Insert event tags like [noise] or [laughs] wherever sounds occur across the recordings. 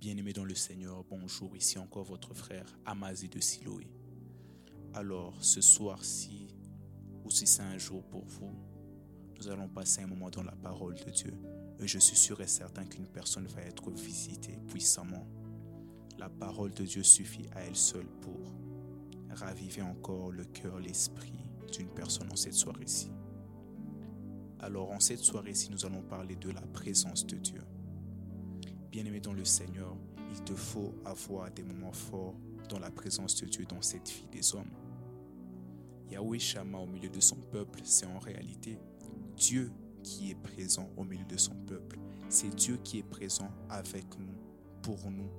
Bien-aimés dans le Seigneur, bonjour, ici encore votre frère Amazi de Siloé. Alors, ce soir-ci, ou si c'est un jour pour vous, nous allons passer un moment dans la parole de Dieu. Et je suis sûr et certain qu'une personne va être visitée puissamment. La parole de Dieu suffit à elle seule pour raviver encore le cœur, l'esprit d'une personne en cette soirée-ci. Alors en cette soirée-ci, nous allons parler de la présence de Dieu. Bien-aimé dans le Seigneur, il te faut avoir des moments forts dans la présence de Dieu dans cette vie des hommes. Yahweh Shama au milieu de son peuple, c'est en réalité Dieu qui est présent au milieu de son peuple. C'est Dieu qui est présent avec nous, pour nous,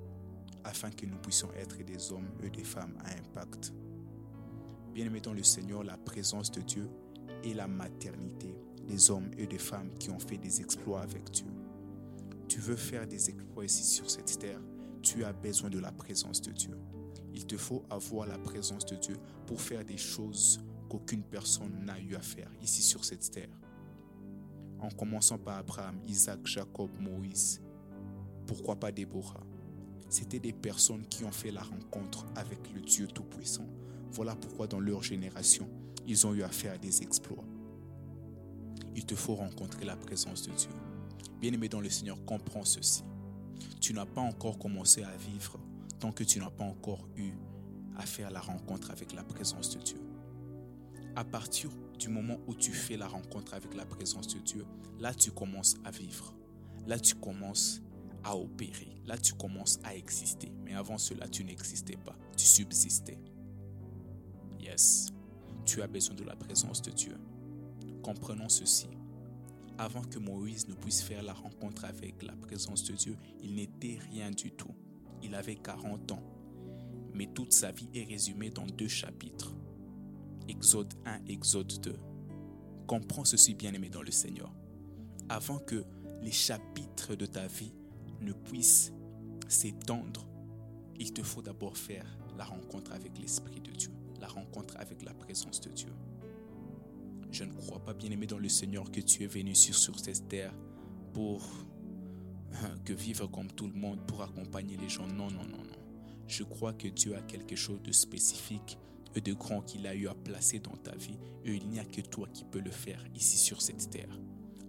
afin que nous puissions être des hommes et des femmes à impact. Bien-aimé dans le Seigneur, la présence de Dieu et la maternité des hommes et des femmes qui ont fait des exploits avec Dieu. Tu veux faire des exploits ici sur cette terre, tu as besoin de la présence de Dieu. Il te faut avoir la présence de Dieu pour faire des choses qu'aucune personne n'a eu à faire ici sur cette terre. En commençant par Abraham, Isaac, Jacob, Moïse, pourquoi pas Déborah? C'était des personnes qui ont fait la rencontre avec le Dieu Tout-Puissant. Voilà pourquoi dans leur génération, ils ont eu à faire des exploits il te faut rencontrer la présence de Dieu. Bien-aimé dans le Seigneur, comprends ceci. Tu n'as pas encore commencé à vivre tant que tu n'as pas encore eu à faire la rencontre avec la présence de Dieu. À partir du moment où tu fais la rencontre avec la présence de Dieu, là tu commences à vivre. Là tu commences à opérer. Là tu commences à exister. Mais avant cela, tu n'existais pas. Tu subsistais. Yes. Tu as besoin de la présence de Dieu. Comprenons ceci. Avant que Moïse ne puisse faire la rencontre avec la présence de Dieu, il n'était rien du tout. Il avait 40 ans. Mais toute sa vie est résumée dans deux chapitres. Exode 1, Exode 2. Comprends ceci, bien-aimé dans le Seigneur. Avant que les chapitres de ta vie ne puissent s'étendre, il te faut d'abord faire la rencontre avec l'Esprit de Dieu, la rencontre avec la présence de Dieu. Je ne crois pas, bien aimé dans le Seigneur, que tu es venu sur, sur cette terre pour hein, que vivre comme tout le monde, pour accompagner les gens. Non, non, non, non. Je crois que Dieu a quelque chose de spécifique et de grand qu'il a eu à placer dans ta vie et il n'y a que toi qui peux le faire ici sur cette terre.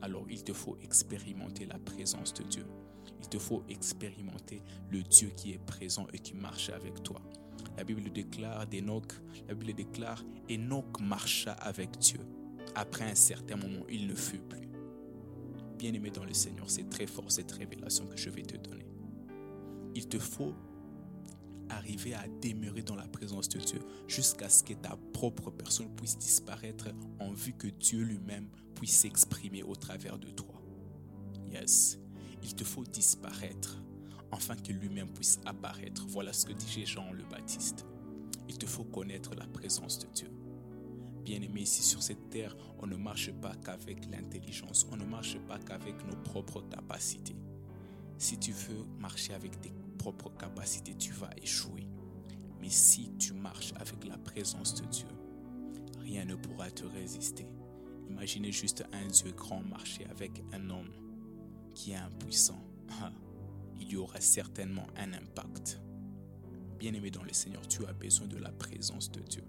Alors il te faut expérimenter la présence de Dieu. Il te faut expérimenter le Dieu qui est présent et qui marche avec toi. La Bible déclare d'Enoch, la Bible déclare Enoch marcha avec Dieu. Après un certain moment, il ne fut plus. Bien-aimé dans le Seigneur, c'est très fort cette révélation que je vais te donner. Il te faut arriver à demeurer dans la présence de Dieu jusqu'à ce que ta propre personne puisse disparaître en vue que Dieu lui-même puisse s'exprimer au travers de toi. Yes, il te faut disparaître afin que lui-même puisse apparaître. Voilà ce que dit Jean le Baptiste. Il te faut connaître la présence de Dieu. Bien-aimé, ici sur cette terre, on ne marche pas qu'avec l'intelligence, on ne marche pas qu'avec nos propres capacités. Si tu veux marcher avec tes propres capacités, tu vas échouer. Mais si tu marches avec la présence de Dieu, rien ne pourra te résister. Imaginez juste un Dieu grand marcher avec un homme qui est impuissant. Ah, il y aura certainement un impact. Bien-aimé dans le Seigneur, tu as besoin de la présence de Dieu.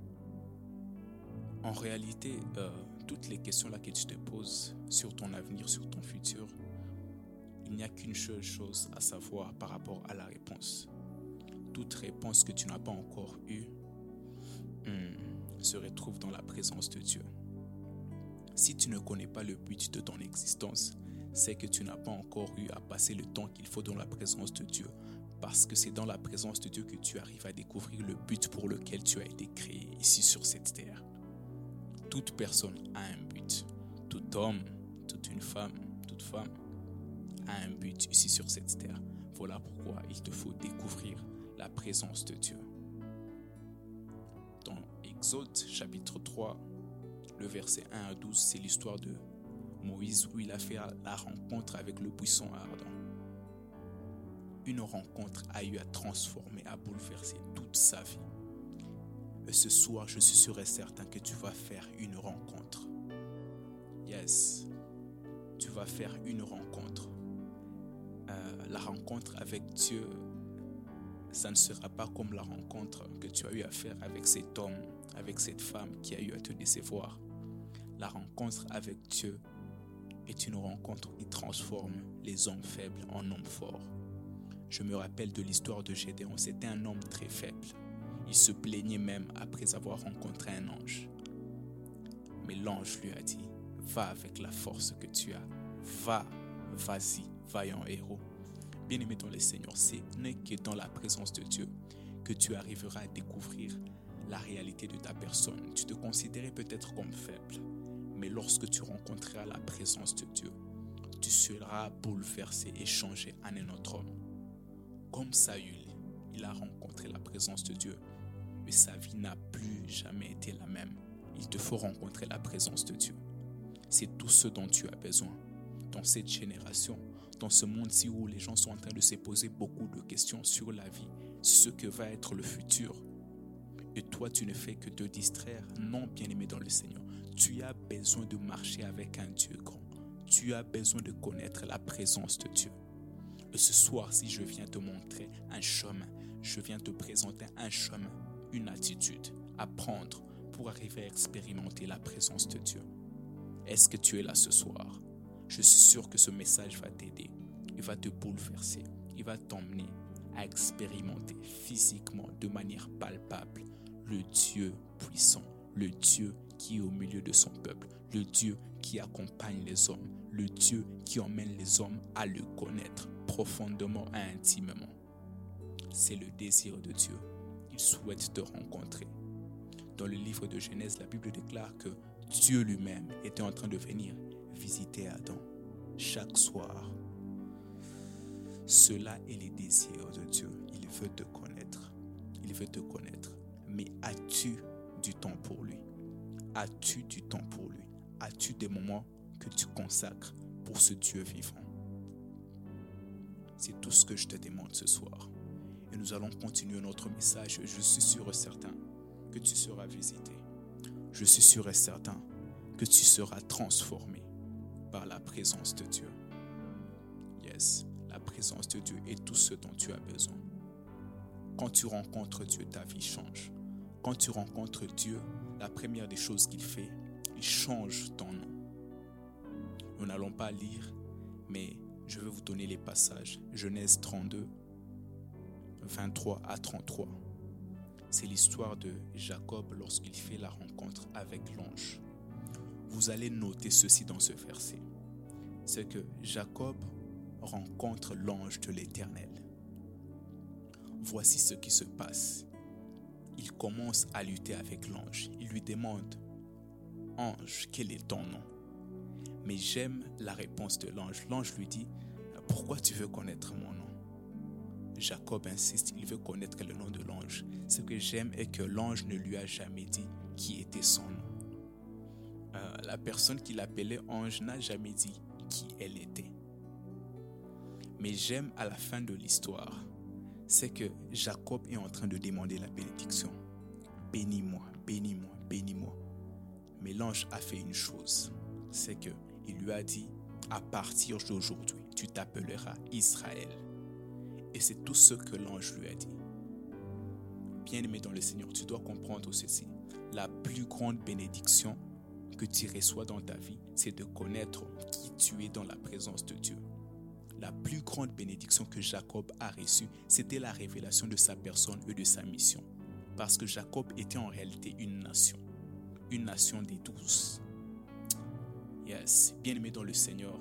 En réalité, euh, toutes les questions là que tu te poses sur ton avenir, sur ton futur, il n'y a qu'une seule chose à savoir par rapport à la réponse. Toute réponse que tu n'as pas encore eue hmm, se retrouve dans la présence de Dieu. Si tu ne connais pas le but de ton existence, c'est que tu n'as pas encore eu à passer le temps qu'il faut dans la présence de Dieu. Parce que c'est dans la présence de Dieu que tu arrives à découvrir le but pour lequel tu as été créé ici sur cette terre toute personne a un but. Tout homme, toute une femme, toute femme a un but ici sur cette terre. Voilà pourquoi il te faut découvrir la présence de Dieu. Dans Exode chapitre 3, le verset 1 à 12, c'est l'histoire de Moïse où il a fait la rencontre avec le puissant ardent. Une rencontre a eu à transformer, à bouleverser toute sa vie. Et ce soir, je suis sûr et certain que tu vas faire une rencontre. Yes, tu vas faire une rencontre. Euh, la rencontre avec Dieu ça ne sera pas comme la rencontre que tu as eu à faire avec cet homme, avec cette femme qui a eu à te décevoir. La rencontre avec Dieu est une rencontre qui transforme les hommes faibles en hommes forts. Je me rappelle de l'histoire de Gédéon. C'était un homme très faible. Il se plaignait même après avoir rencontré un ange. Mais l'ange lui a dit, va avec la force que tu as. Va, vas-y, vaillant héros. Bien-aimé dans les Seigneurs, ce n'est que dans la présence de Dieu que tu arriveras à découvrir la réalité de ta personne. Tu te considérais peut-être comme faible, mais lorsque tu rencontreras la présence de Dieu, tu seras bouleversé et changé en un autre homme. Comme Saül, il a rencontré la présence de Dieu, mais sa vie n'a plus jamais été la même. Il te faut rencontrer la présence de Dieu. C'est tout ce dont tu as besoin dans cette génération, dans ce monde-ci où les gens sont en train de se poser beaucoup de questions sur la vie, sur ce que va être le futur. Et toi, tu ne fais que te distraire. Non, bien-aimé dans le Seigneur. Tu as besoin de marcher avec un Dieu grand. Tu as besoin de connaître la présence de Dieu. Et ce soir, si je viens te montrer un chemin, je viens te présenter un chemin, une attitude à prendre pour arriver à expérimenter la présence de Dieu. Est-ce que tu es là ce soir? Je suis sûr que ce message va t'aider. Il va te bouleverser. Il va t'emmener à expérimenter physiquement, de manière palpable, le Dieu puissant, le Dieu qui est au milieu de son peuple, le Dieu qui accompagne les hommes, le Dieu qui emmène les hommes à le connaître profondément et intimement. C'est le désir de Dieu. Il souhaite te rencontrer. Dans le livre de Genèse, la Bible déclare que Dieu lui-même était en train de venir visiter Adam chaque soir. Cela est les désirs de Dieu. Il veut te connaître. Il veut te connaître. Mais as-tu du temps pour lui? As-tu du temps pour lui? As-tu des moments que tu consacres pour ce Dieu vivant? C'est tout ce que je te demande ce soir. Et nous allons continuer notre message. Je suis sûr et certain que tu seras visité. Je suis sûr et certain que tu seras transformé par la présence de Dieu. Yes, la présence de Dieu est tout ce dont tu as besoin. Quand tu rencontres Dieu, ta vie change. Quand tu rencontres Dieu, la première des choses qu'il fait, il change ton nom. Nous n'allons pas lire, mais je vais vous donner les passages. Genèse 32, 23 à 33. C'est l'histoire de Jacob lorsqu'il fait la rencontre avec l'ange. Vous allez noter ceci dans ce verset. C'est que Jacob rencontre l'ange de l'Éternel. Voici ce qui se passe. Il commence à lutter avec l'ange. Il lui demande, Ange, quel est ton nom? Mais j'aime la réponse de l'ange. L'ange lui dit, Pourquoi tu veux connaître mon nom? Jacob insiste, il veut connaître le nom de l'ange. Ce que j'aime est que l'ange ne lui a jamais dit qui était son nom. Euh, la personne qui l'appelait ange n'a jamais dit qui elle était. Mais j'aime à la fin de l'histoire, c'est que Jacob est en train de demander la bénédiction. Bénis-moi, bénis-moi, bénis-moi. Mais l'ange a fait une chose, c'est que il lui a dit à partir d'aujourd'hui, tu t'appelleras Israël. Et c'est tout ce que l'ange lui a dit. Bien-aimé dans le Seigneur, tu dois comprendre ceci. La plus grande bénédiction que tu reçois dans ta vie, c'est de connaître qui tu es dans la présence de Dieu. La plus grande bénédiction que Jacob a reçue, c'était la révélation de sa personne et de sa mission. Parce que Jacob était en réalité une nation, une nation des douze. Yes, bien-aimé dans le Seigneur,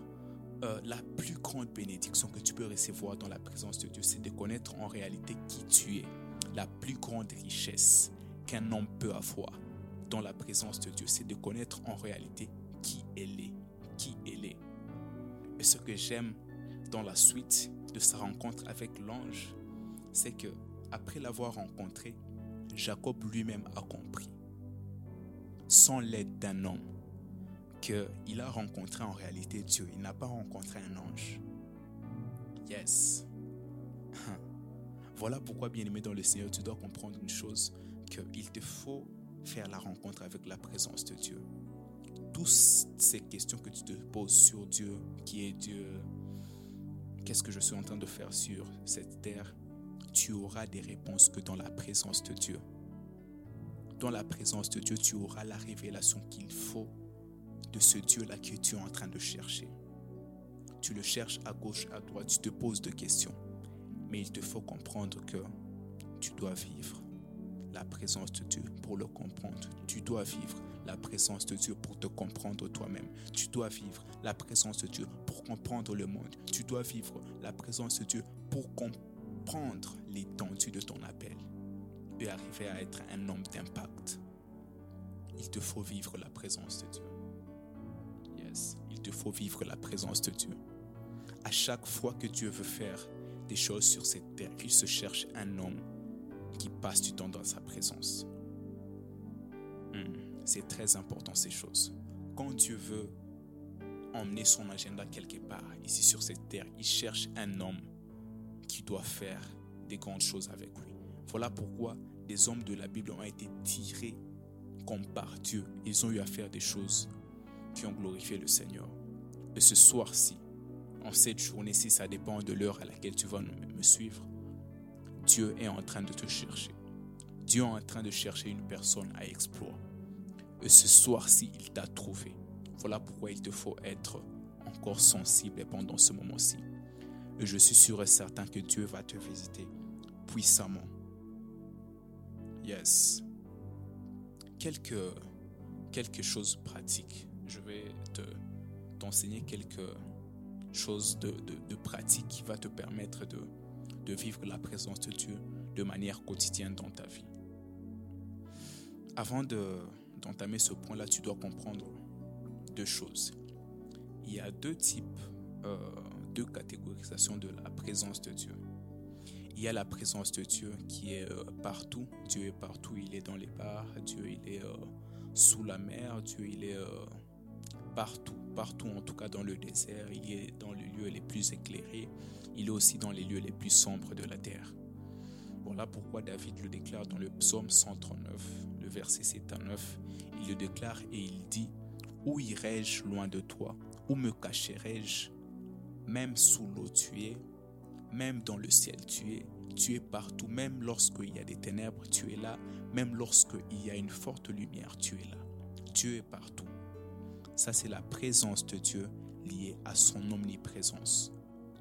euh, la plus grande bénédiction que tu peux recevoir dans la présence de Dieu, c'est de connaître en réalité qui tu es. La plus grande richesse qu'un homme peut avoir dans la présence de Dieu, c'est de connaître en réalité qui elle est, qui elle est. Et ce que j'aime dans la suite de sa rencontre avec l'ange, c'est que après l'avoir rencontré, Jacob lui-même a compris, sans l'aide d'un homme, qu'il a rencontré en réalité Dieu. Il n'a pas rencontré un ange. Yes. [laughs] Voilà pourquoi, bien-aimé dans le Seigneur, tu dois comprendre une chose, qu'il te faut faire la rencontre avec la présence de Dieu. Toutes ces questions que tu te poses sur Dieu, qui est Dieu, qu'est-ce que je suis en train de faire sur cette terre, tu auras des réponses que dans la présence de Dieu. Dans la présence de Dieu, tu auras la révélation qu'il faut de ce Dieu-là que tu es en train de chercher. Tu le cherches à gauche, à droite, tu te poses des questions. Mais il te faut comprendre que tu dois vivre la présence de Dieu pour le comprendre. Tu dois vivre la présence de Dieu pour te comprendre toi-même. Tu dois vivre la présence de Dieu pour comprendre le monde. Tu dois vivre la présence de Dieu pour comprendre l'étendue de ton appel et arriver à être un homme d'impact. Il te faut vivre la présence de Dieu. Il te faut vivre la présence de Dieu. À chaque fois que Dieu veut faire des choses sur cette terre, il se cherche un homme qui passe du temps dans sa présence. Hmm, c'est très important ces choses. Quand Dieu veut emmener son agenda quelque part, ici sur cette terre, il cherche un homme qui doit faire des grandes choses avec lui. Voilà pourquoi les hommes de la Bible ont été tirés comme par Dieu. Ils ont eu à faire des choses qui ont glorifié le Seigneur. Et ce soir-ci, en cette journée-ci, ça dépend de l'heure à laquelle tu vas me suivre, Dieu est en train de te chercher. Dieu est en train de chercher une personne à explorer. Et ce soir-ci, il t'a trouvé. Voilà pourquoi il te faut être encore sensible pendant ce moment-ci. Et je suis sûr et certain que Dieu va te visiter puissamment. Yes. Quelque, quelque chose pratique. Je vais te, t'enseigner quelque chose de, pratique qui va te permettre de, de vivre la présence de Dieu de manière quotidienne dans ta vie. Avant d'entamer ce point-là, tu dois comprendre deux choses. Il y a deux types, euh, deux catégorisations de la présence de Dieu. Il y a la présence de Dieu qui est euh, partout. Dieu est partout. Il est dans les bars. Dieu, il est euh, sous la mer. Dieu, il est partout. Partout, en tout cas dans le désert. Il est dans les lieux les plus éclairés il est aussi dans les lieux les plus sombres de la terre. Voilà pourquoi David le déclare dans le psaume 139, le verset 7 à 9. Il le déclare et il dit Où irai-je loin de toi? Où me cacherai-je? Même sous l'eau tu es, même dans le ciel tu es, tu es partout, même lorsqu'il y a des ténèbres, tu es là, même lorsqu'il y a une forte lumière, tu es là. Dieu est partout. Ça, c'est la présence de Dieu liée à son omniprésence.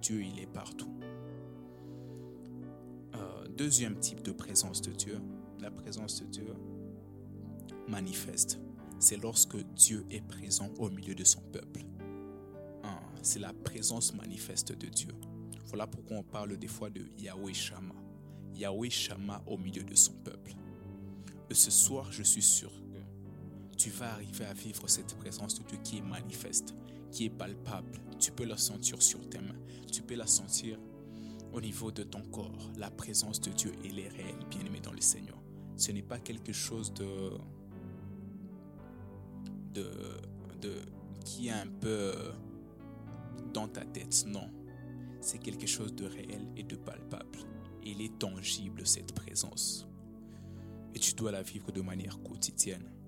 Dieu, il est partout. Euh, deuxième type de présence de Dieu, la présence de Dieu manifeste. C'est lorsque Dieu est présent au milieu de son peuple. C'est la présence manifeste de Dieu. Voilà pourquoi on parle des fois de Yahweh Shama. Yahweh Shama au milieu de son peuple. Et ce soir, je suis sûr tu vas arriver à vivre cette présence de Dieu qui est manifeste, qui est palpable. Tu peux la sentir sur tes mains. Tu peux la sentir au niveau de ton corps. La présence de Dieu, elle est réelle, bien aimé dans le Seigneur. Ce n'est pas quelque chose de, de, qui est un peu dans ta tête. Non. C'est quelque chose de réel et de palpable. Il est tangible, cette présence. Et tu dois la vivre de manière quotidienne.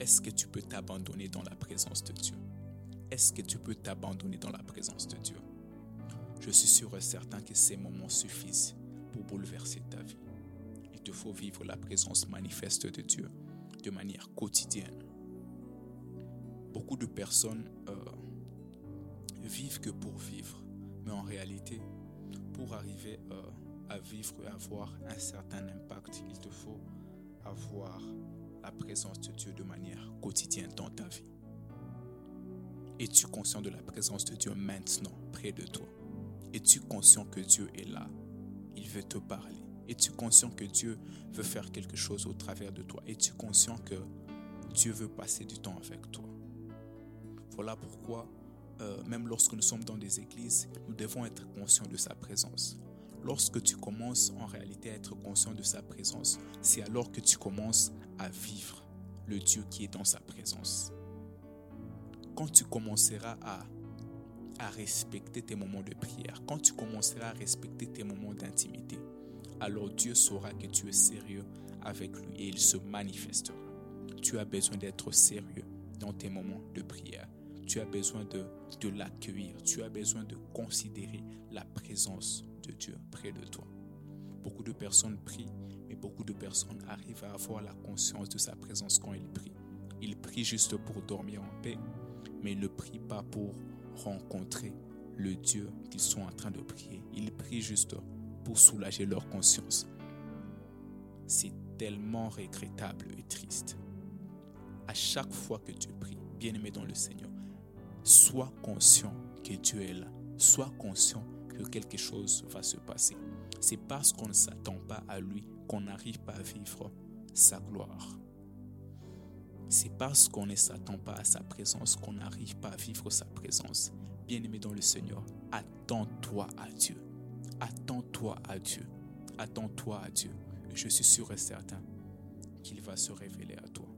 Est-ce que tu peux t'abandonner dans la présence de Dieu? Est-ce que tu peux t'abandonner dans la présence de Dieu? Je suis sûr et certain que ces moments suffisent pour bouleverser ta vie. Il te faut vivre la présence manifeste de Dieu de manière quotidienne. Beaucoup de personnes euh, vivent que pour vivre, mais en réalité, pour arriver euh, à vivre et avoir un certain impact, il te faut avoir la présence de Dieu de manière quotidienne dans ta vie. Es-tu conscient de la présence de Dieu maintenant près de toi? Es-tu conscient que Dieu est là? Il veut te parler. Es-tu conscient que Dieu veut faire quelque chose au travers de toi? Es-tu conscient que Dieu veut passer du temps avec toi? Voilà pourquoi, euh, même lorsque nous sommes dans des églises, nous devons être conscients de sa présence. Lorsque tu commences en réalité à être conscient de sa présence, c'est alors que tu commences à vivre le Dieu qui est dans sa présence quand tu commenceras à, à respecter tes moments de prière, quand tu commenceras à respecter tes moments d'intimité, alors Dieu saura que tu es sérieux avec lui et il se manifestera. Tu as besoin d'être sérieux dans tes moments de prière. Tu as besoin de, l'accueillir. Tu as besoin de considérer la présence de Dieu près de toi. Beaucoup de personnes prient, mais beaucoup de personnes arrivent à avoir la conscience de sa présence quand ils prient. Ils prient juste pour dormir en paix, mais ils ne prient pas pour rencontrer le Dieu qu'ils sont en train de prier. Ils prient juste pour soulager leur conscience. C'est tellement regrettable et triste. À chaque fois que tu pries, bien-aimé dans le Seigneur, sois conscient que Dieu est là. Sois conscient que quelque chose va se passer. C'est parce qu'on ne s'attend pas à lui qu'on n'arrive pas à vivre sa gloire. C'est parce qu'on ne s'attend pas à sa présence qu'on n'arrive pas à vivre sa présence. Bien-aimé dans le Seigneur, attends-toi à Dieu. Attends-toi à Dieu. Attends-toi à Dieu. Je suis sûr et certain qu'il va se révéler à toi.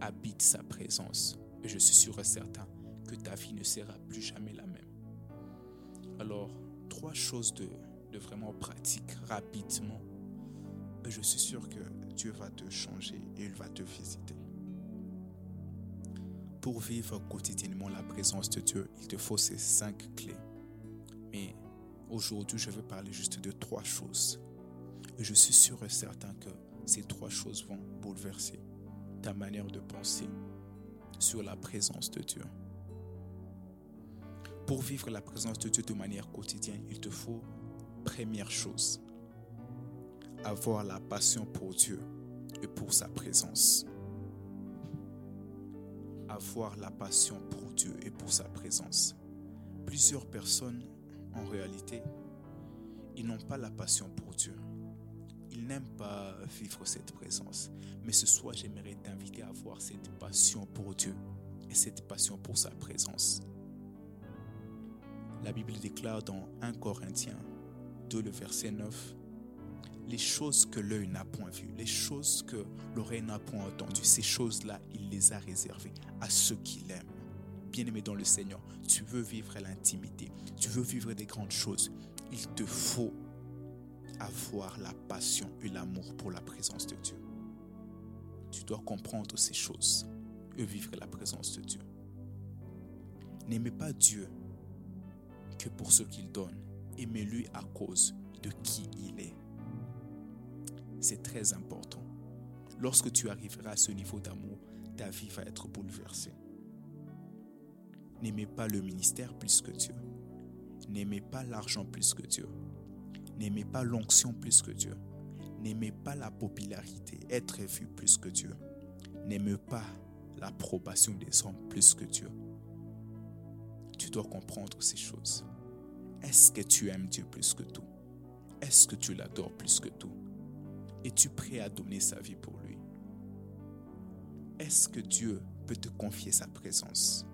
Habite sa présence. Je suis sûr et certain que ta vie ne sera plus jamais la même. Alors, trois choses de, de vraiment pratique rapidement. Et je suis sûr que Dieu va te changer et il va te visiter. Pour vivre quotidiennement la présence de Dieu, il te faut ces cinq clés. Mais aujourd'hui, je veux parler juste de trois choses. Et je suis sûr et certain que ces trois choses vont bouleverser ta manière de penser sur la présence de Dieu. Pour vivre la présence de Dieu de manière quotidienne, il te faut, première chose, avoir la passion pour Dieu et pour sa présence. Avoir la passion pour Dieu et pour sa présence. Plusieurs personnes, en réalité, ils n'ont pas la passion pour Dieu. Ils n'aiment pas vivre cette présence. Mais ce soir, j'aimerais t'inviter à avoir cette passion pour Dieu et cette passion pour sa présence. La Bible déclare dans 1 Corinthiens 2, le verset 9, les choses que l'œil n'a point vues, les choses que l'oreille n'a point entendues, ces choses-là, il les a réservées à ceux qui l'aiment. Bien-aimé dans le Seigneur, tu veux vivre l'intimité, tu veux vivre des grandes choses, il te faut avoir la passion et l'amour pour la présence de Dieu. Tu dois comprendre ces choses et vivre la présence de Dieu. N'aimez pas Dieu que pour ce qu'il donne, aimez-lui à cause de qui il est. C'est très important. Lorsque tu arriveras à ce niveau d'amour, ta vie va être bouleversée. N'aimez pas le ministère plus que Dieu. N'aimez pas l'argent plus que Dieu. N'aimez pas l'onction plus que Dieu. N'aimez pas la popularité, être vu plus que Dieu. N'aimez pas l'approbation des hommes plus que Dieu. Tu dois comprendre ces choses. Est-ce que tu aimes Dieu plus que tout? Est-ce que tu l'adores plus que tout? Es-tu prêt à donner sa vie pour lui? Est-ce que Dieu peut te confier sa présence?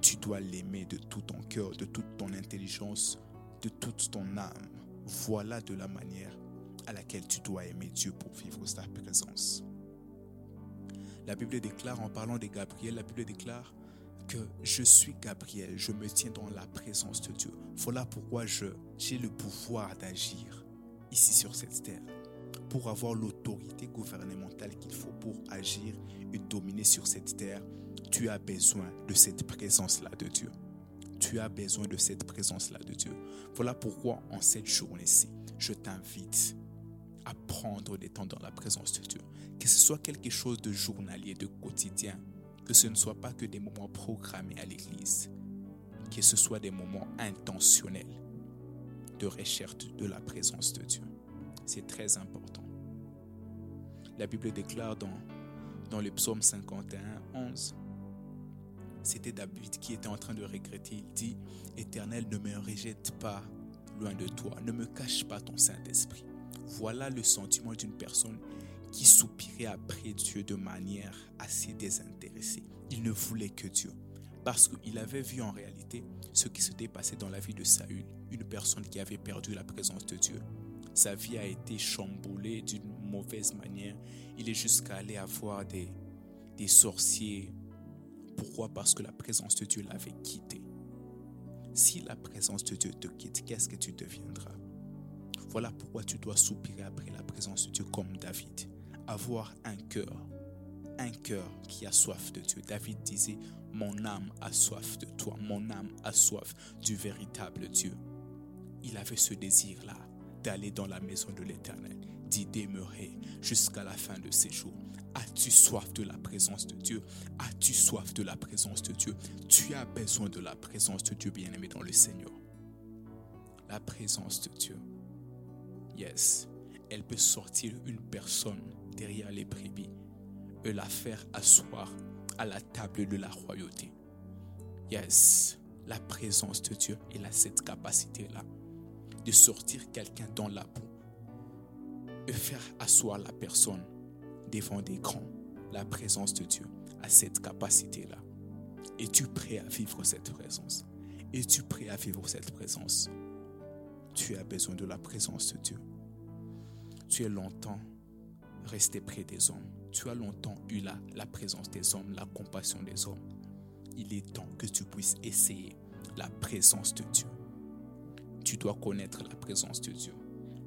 Tu dois l'aimer de tout ton cœur, de toute ton intelligence, de toute ton âme. Voilà de la manière à laquelle tu dois aimer Dieu pour vivre sa présence. La Bible déclare, en parlant de Gabriel, la Bible déclare que je suis Gabriel, je me tiens dans la présence de Dieu. Voilà pourquoi j'ai le pouvoir d'agir ici sur cette terre, pour avoir l'autorité gouvernementale qu'il faut pour agir et dominer sur cette terre. Tu as besoin de cette présence-là de Dieu. Tu as besoin de cette présence-là de Dieu. Voilà pourquoi en cette journée-ci, je t'invite à prendre des temps dans la présence de Dieu. Que ce soit quelque chose de journalier, de quotidien, que ce ne soit pas que des moments programmés à l'église, que ce soit des moments intentionnels de recherche de la présence de Dieu. C'est très important. La Bible déclare dans, dans le psaume 51, 11, c'était David qui était en train de regretter. Il dit, Éternel, ne me rejette pas loin de toi, ne me cache pas ton Saint-Esprit. Voilà le sentiment d'une personne qui soupirait après Dieu de manière assez désintéressée. Il ne voulait que Dieu. Parce qu'il avait vu en réalité ce qui s'était passé dans la vie de Saül, une personne qui avait perdu la présence de Dieu. Sa vie a été chamboulée d'une mauvaise manière. Il est jusqu'à aller avoir des, des sorciers. Pourquoi? Parce que la présence de Dieu l'avait quitté. Si la présence de Dieu te quitte, qu'est-ce que tu deviendras? Voilà pourquoi tu dois soupirer après la présence de Dieu comme David avoir un cœur, un cœur qui a soif de Dieu. David disait, mon âme a soif de toi, mon âme a soif du véritable Dieu. Il avait ce désir-là d'aller dans la maison de l'Éternel, d'y demeurer jusqu'à la fin de ses jours. As-tu soif de la présence de Dieu? As-tu soif de la présence de Dieu? Tu as besoin de la présence de Dieu, bien-aimé dans le Seigneur. La présence de Dieu. Yes, elle peut sortir une personne derrière les brebis et la faire asseoir à la table de la royauté. Yes, la présence de Dieu, a cette capacité-là de sortir quelqu'un dans la boue et faire asseoir la personne devant des grands. La présence de Dieu a cette capacité-là. Es-tu prêt à vivre cette présence? Es-tu prêt à vivre cette présence? Tu as besoin de la présence de Dieu. Tu es longtemps resté près des hommes. Tu as longtemps eu la, présence des hommes, la compassion des hommes. Il est temps que tu puisses essayer la présence de Dieu. Tu dois connaître la présence de Dieu.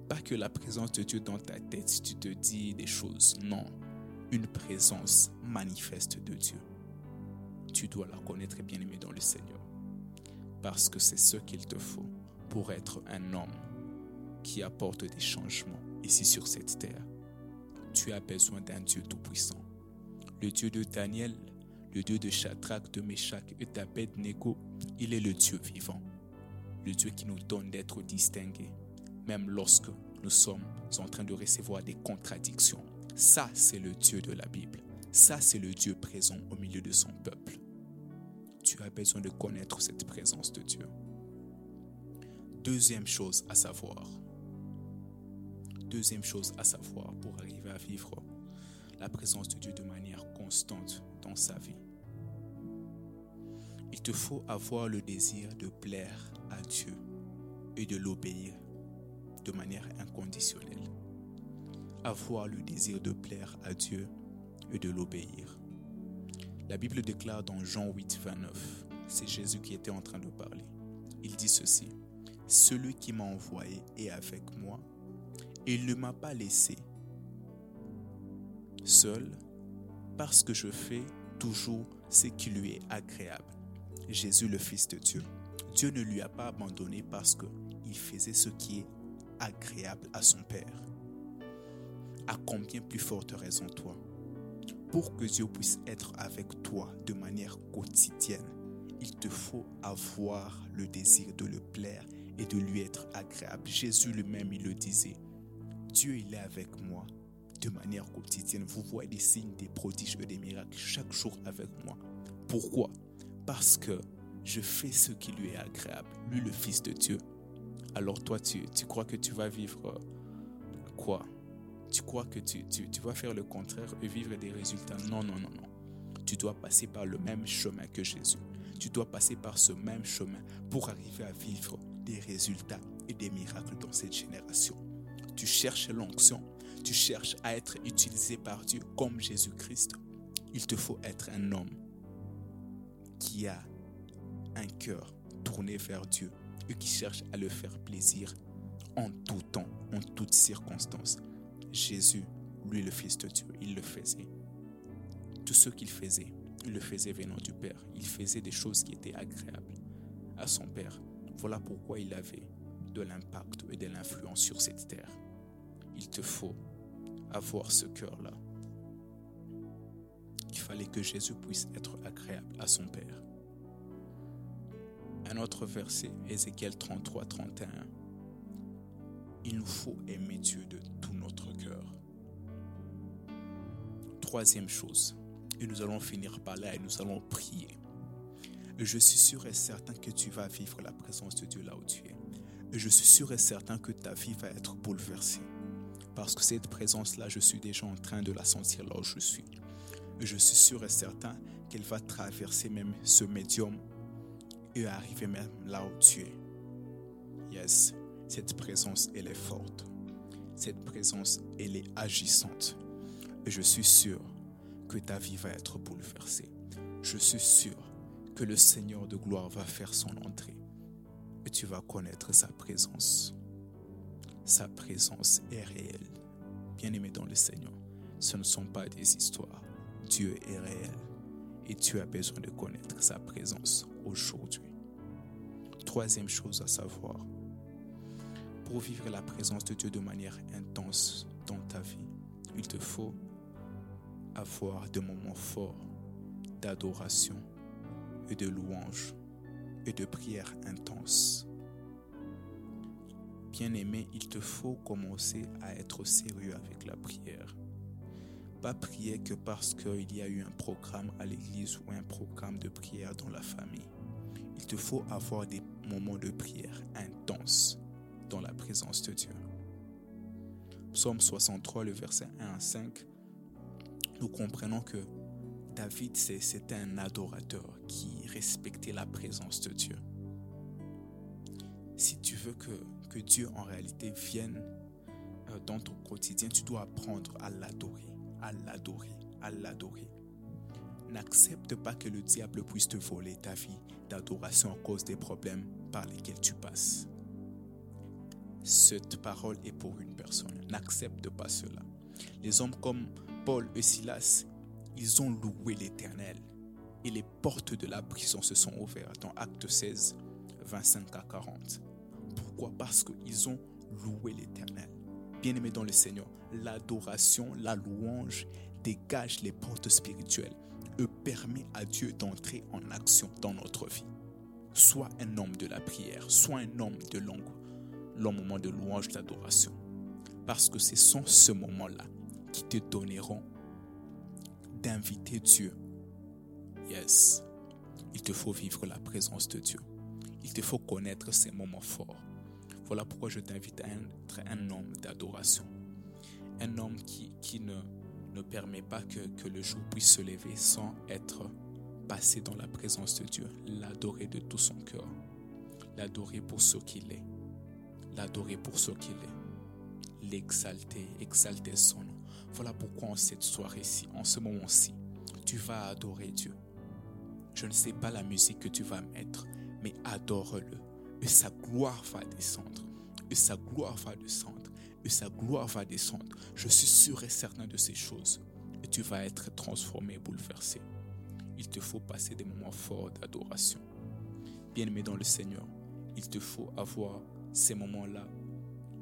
Pas que la présence de Dieu dans ta tête, tu te dis des choses. Non, une présence manifeste de Dieu. Tu dois la connaître bien aimé dans le Seigneur. Parce que c'est ce qu'il te faut pour être un homme qui apporte des changements ici sur cette terre. Tu as besoin d'un Dieu tout-puissant. Le Dieu de Daniel, le Dieu de Shadrach, de Meshach et d'Abednego, il est le Dieu vivant. Le Dieu qui nous donne d'être distingués, même lorsque nous sommes en train de recevoir des contradictions. Ça, c'est le Dieu de la Bible. Ça, c'est le Dieu présent au milieu de son peuple. Tu as besoin de connaître cette présence de Dieu. Deuxième chose à savoir. Deuxième chose à savoir pour arriver à vivre la présence de Dieu de manière constante dans sa vie. Il te faut avoir le désir de plaire à Dieu et de l'obéir de manière inconditionnelle. Avoir le désir de plaire à Dieu et de l'obéir. La Bible déclare dans Jean 8, 29, c'est Jésus qui était en train de parler. Il dit ceci, Celui qui m'a envoyé est avec moi il ne m'a pas laissé seul parce que je fais toujours ce qui lui est agréable. Jésus le Fils de Dieu. Dieu ne lui a pas abandonné parce qu'il faisait ce qui est agréable à son Père. À combien plus forte raison toi Pour que Dieu puisse être avec toi de manière quotidienne, il te faut avoir le désir de le plaire et de lui être agréable. Jésus lui-même, il le disait, Dieu, il est avec moi de manière quotidienne. Vous voyez des signes, des prodiges et des miracles chaque jour avec moi. Pourquoi? Parce que je fais ce qui lui est agréable. Lui, le Fils de Dieu, alors toi, tu, crois que tu vas vivre euh, quoi? Tu crois que tu, tu, tu vas faire le contraire et vivre des résultats? Non, non, non, non. Tu dois passer par le même chemin que Jésus. Tu dois passer par ce même chemin pour arriver à vivre des résultats et des miracles dans cette génération. Tu cherches l'onction, tu cherches à être utilisé par Dieu comme Jésus-Christ. Il te faut être un homme qui a un cœur tourné vers Dieu et qui cherche à le faire plaisir en tout temps, en toutes circonstances. Jésus, lui le Fils de Dieu, il le faisait. Tout ce qu'il faisait, il le faisait venant du Père. Il faisait des choses qui étaient agréables à son Père. Voilà pourquoi il avait de l'impact et de l'influence sur cette terre. Il te faut avoir ce cœur-là. Il fallait que Jésus puisse être agréable à son Père. Un autre verset, Ézéchiel 33, 31. Il nous faut aimer Dieu de tout notre cœur. Troisième chose, et nous allons finir par là et nous allons prier. Je suis sûr et certain que tu vas vivre la présence de Dieu là où tu es. Je suis sûr et certain que ta vie va être bouleversée. Parce que cette présence-là, je suis déjà en train de la sentir là où je suis. Je suis sûr et certain qu'elle va traverser même ce médium et arriver même là où tu es. Yes, cette présence, elle est forte. Cette présence, elle est agissante. Et je suis sûr que ta vie va être bouleversée. Je suis sûr que le Seigneur de gloire va faire son entrée. Et tu vas connaître sa présence. Sa présence est réelle. Bien-aimé dans le Seigneur, ce ne sont pas des histoires. Dieu est réel et tu as besoin de connaître sa présence aujourd'hui. Troisième chose à savoir, pour vivre la présence de Dieu de manière intense dans ta vie, il te faut avoir des moments forts d'adoration et de louange et de prière intense. Bien-aimé, il te faut commencer à être sérieux avec la prière. Pas prier que parce qu'il y a eu un programme à l'église ou un programme de prière dans la famille. Il te faut avoir des moments de prière intenses dans la présence de Dieu. Psaume 63, le verset 1 à 5, nous comprenons que David, c'était un adorateur qui respectait la présence de Dieu. Si tu veux que, que Dieu en réalité vienne euh, dans ton quotidien, tu dois apprendre à l'adorer, à l'adorer, à l'adorer. N'accepte pas que le diable puisse te voler ta vie d'adoration à cause des problèmes par lesquels tu passes. Cette parole est pour une personne. N'accepte pas cela. Les hommes comme Paul et Silas, ils ont loué l'Éternel et les portes de la prison se sont ouvertes dans Acte 16, 25 à 40. Pourquoi? Parce qu'ils ont loué l'Éternel. Bien-aimé dans le Seigneur, l'adoration, la louange dégage les portes spirituelles et permet à Dieu d'entrer en action dans notre vie. Sois un homme de la prière, sois un homme de langue, le moment de louange, d'adoration. Parce que ce sont ce moment-là qui te donneront d'inviter Dieu. Yes, il te faut vivre la présence de Dieu. Il te faut connaître ces moments forts. Voilà pourquoi je t'invite à être un homme d'adoration. Un homme qui, qui ne, ne permet pas que, que le jour puisse se lever sans être passé dans la présence de Dieu. L'adorer de tout son cœur. L'adorer pour ce qu'il est. L'adorer pour ce qu'il est. L'exalter, exalter son nom. Voilà pourquoi en cette soirée-ci, en ce moment-ci, tu vas adorer Dieu. Je ne sais pas la musique que tu vas mettre, mais adore-le. Et sa gloire va descendre. Et sa gloire va descendre. Et sa gloire va descendre. Je suis sûr et certain de ces choses. Et tu vas être transformé, bouleversé. Il te faut passer des moments forts d'adoration. Bien-aimé dans le Seigneur, il te faut avoir ces moments-là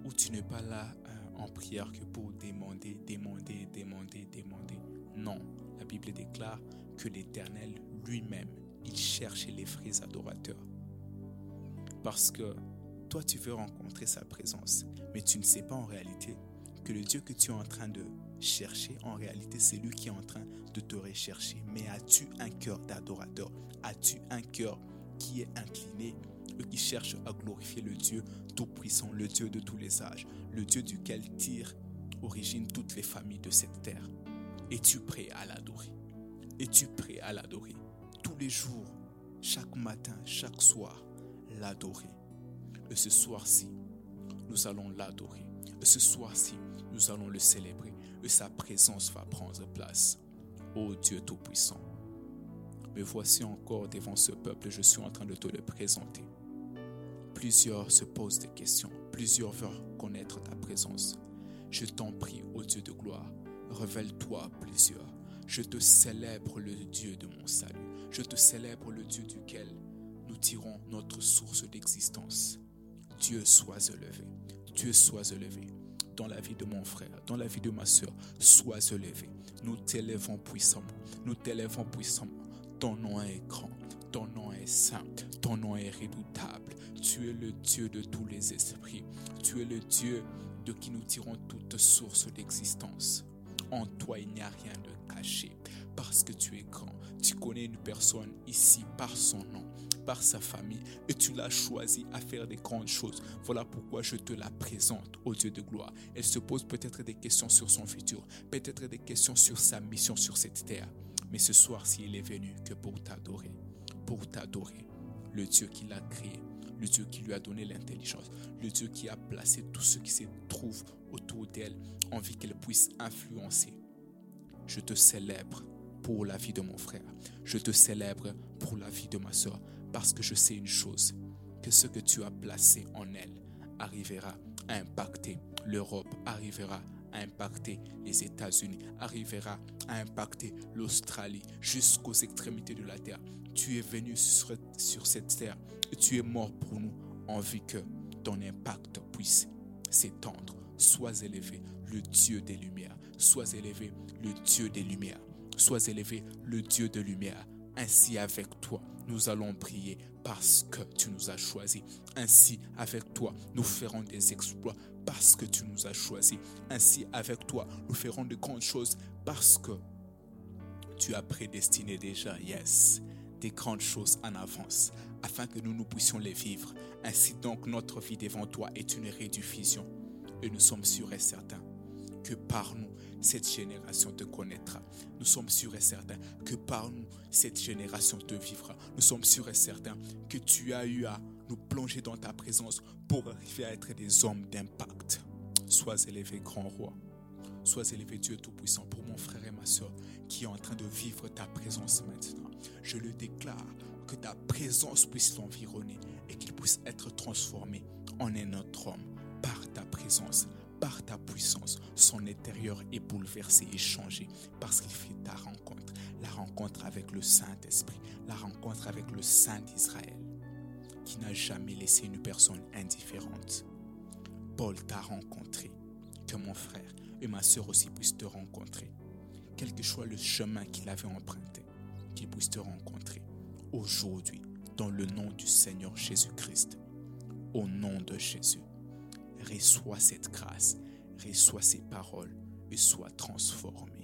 où tu n'es pas là en prière que pour demander, demander, demander, demander. Non, la Bible déclare que l'Éternel lui-même, il cherche les vrais adorateurs. Parce que toi, tu veux rencontrer sa présence, mais tu ne sais pas en réalité que le Dieu que tu es en train de chercher, en réalité, c'est lui qui est en train de te rechercher. Mais as-tu un cœur d'adorateur? As-tu un cœur qui est incliné qui cherche à glorifier le Dieu Tout-Puissant, le Dieu de tous les âges, le Dieu duquel tire origine toutes les familles de cette terre. Es-tu prêt à l'adorer? Es-tu prêt à l'adorer? Tous les jours, chaque matin, chaque soir, l'adorer. Et ce soir-ci, nous allons l'adorer. Et ce soir-ci, nous allons le célébrer. Et sa présence va prendre place. Ô Dieu Tout-Puissant, me voici encore devant ce peuple, je suis en train de te le présenter. Plusieurs se posent des questions, plusieurs veulent connaître ta présence. Je t'en prie, ô Dieu de gloire, révèle-toi plusieurs. Je te célèbre le Dieu de mon salut. Je te célèbre le Dieu duquel nous tirons notre source d'existence. Dieu sois élevé. Dieu sois élevé. Dans la vie de mon frère, dans la vie de ma soeur, sois élevé. Nous t'élèvons puissamment. Nous t'élèvons puissamment. Ton nom est grand. Ton nom est saint. Ton nom est redoutable. Tu es le Dieu de tous les esprits. Tu es le Dieu de qui nous tirons toute source d'existence. En toi, il n'y a rien de caché parce que tu es grand. Tu connais une personne ici par son nom, par sa famille, et tu l'as choisi à faire des grandes choses. Voilà pourquoi je te la présente au Dieu de gloire. Elle se pose peut-être des questions sur son futur, peut-être des questions sur sa mission sur cette terre. Mais ce soir, s'il est venu que pour t'adorer, pour t'adorer, le Dieu qui l'a créé, le Dieu qui lui a donné l'intelligence, le Dieu qui a placé tout ce qui se trouve autour d'elle, envie qu'elle puisse influencer. Je te célèbre pour la vie de mon frère. Je te célèbre pour la vie de ma soeur, parce que je sais une chose, que ce que tu as placé en elle arrivera à impacter l'Europe, arrivera à impacter les États-Unis, arrivera à impacter l'Australie jusqu'aux extrémités de la terre. Tu es venu sur, cette terre et tu es mort pour nous en vue que ton impact puisse s'étendre. Sois élevé, le Dieu des lumières. Sois élevé, le Dieu des lumières. Sois élevé, le Dieu de lumière. Ainsi avec toi, nous allons prier parce que tu nous as choisis. Ainsi avec toi, nous ferons des exploits parce que tu nous as choisis. Ainsi avec toi, nous ferons de grandes choses parce que tu as prédestiné déjà, yes, des grandes choses en avance, afin que nous nous puissions les vivre. Ainsi donc, notre vie devant toi est une rédiffusion. Et nous sommes sûrs et certains que par nous, cette génération te connaîtra. Nous sommes sûrs et certains que par nous, cette génération te vivra. Nous sommes sûrs et certains que tu as eu à nous plonger dans ta présence pour arriver à être des hommes d'impact. Sois élevé, grand roi. Sois élevé, Dieu Tout-Puissant, pour mon frère et ma soeur qui est en train de vivre ta présence maintenant. Je le déclare, que ta présence puisse l'environner et qu'il puisse être transformé en un autre homme par ta présence, par ta puissance. Son intérieur est bouleversé et changé parce qu'il fait ta rencontre. La rencontre avec le Saint-Esprit, la rencontre avec le Saint d'Israël, qui n'a jamais laissé une personne indifférente. Paul t'a rencontré. Que mon frère et ma soeur aussi puissent te rencontrer. Quel que soit le chemin qu'il avait emprunté, qu'il puisse te rencontrer aujourd'hui dans le nom du Seigneur Jésus-Christ. Au nom de Jésus, reçois cette grâce, reçois ces paroles et sois transformé.